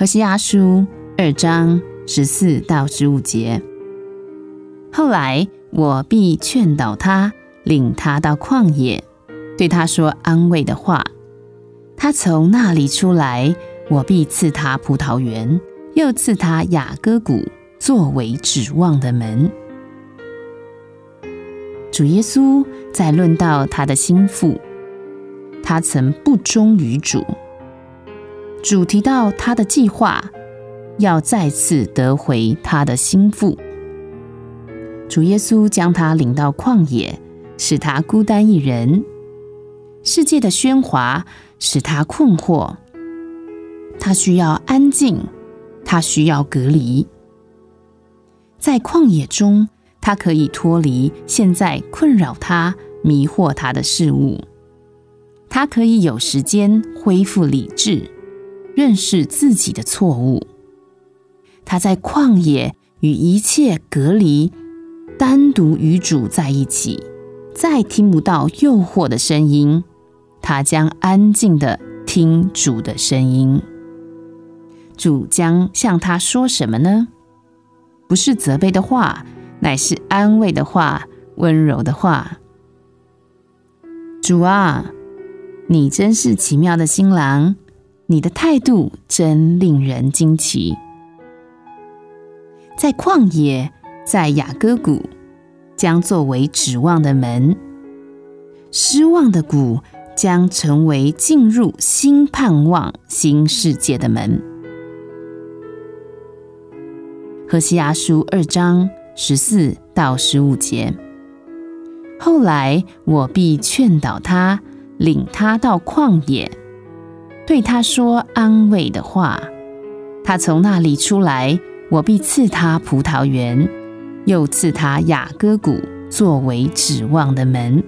何西阿书二章十四到十五节。后来我必劝导他，领他到旷野，对他说安慰的话。他从那里出来，我必赐他葡萄园，又赐他雅各谷，作为指望的门。主耶稣在论到他的心腹，他曾不忠于主。主提到他的计划，要再次得回他的心腹。主耶稣将他领到旷野，使他孤单一人。世界的喧哗使他困惑，他需要安静，他需要隔离。在旷野中，他可以脱离现在困扰他、迷惑他的事物，他可以有时间恢复理智，认识自己的错误。他在旷野与一切隔离，单独与主在一起，再听不到诱惑的声音。他将安静的听主的声音。主将向他说什么呢？不是责备的话，乃是安慰的话，温柔的话。主啊，你真是奇妙的新郎，你的态度真令人惊奇。在旷野，在雅各谷，将作为指望的门，失望的谷。将成为进入新盼望、新世界的门。何西阿书二章十四到十五节。后来我必劝导他，领他到旷野，对他说安慰的话。他从那里出来，我必赐他葡萄园，又赐他雅各谷作为指望的门。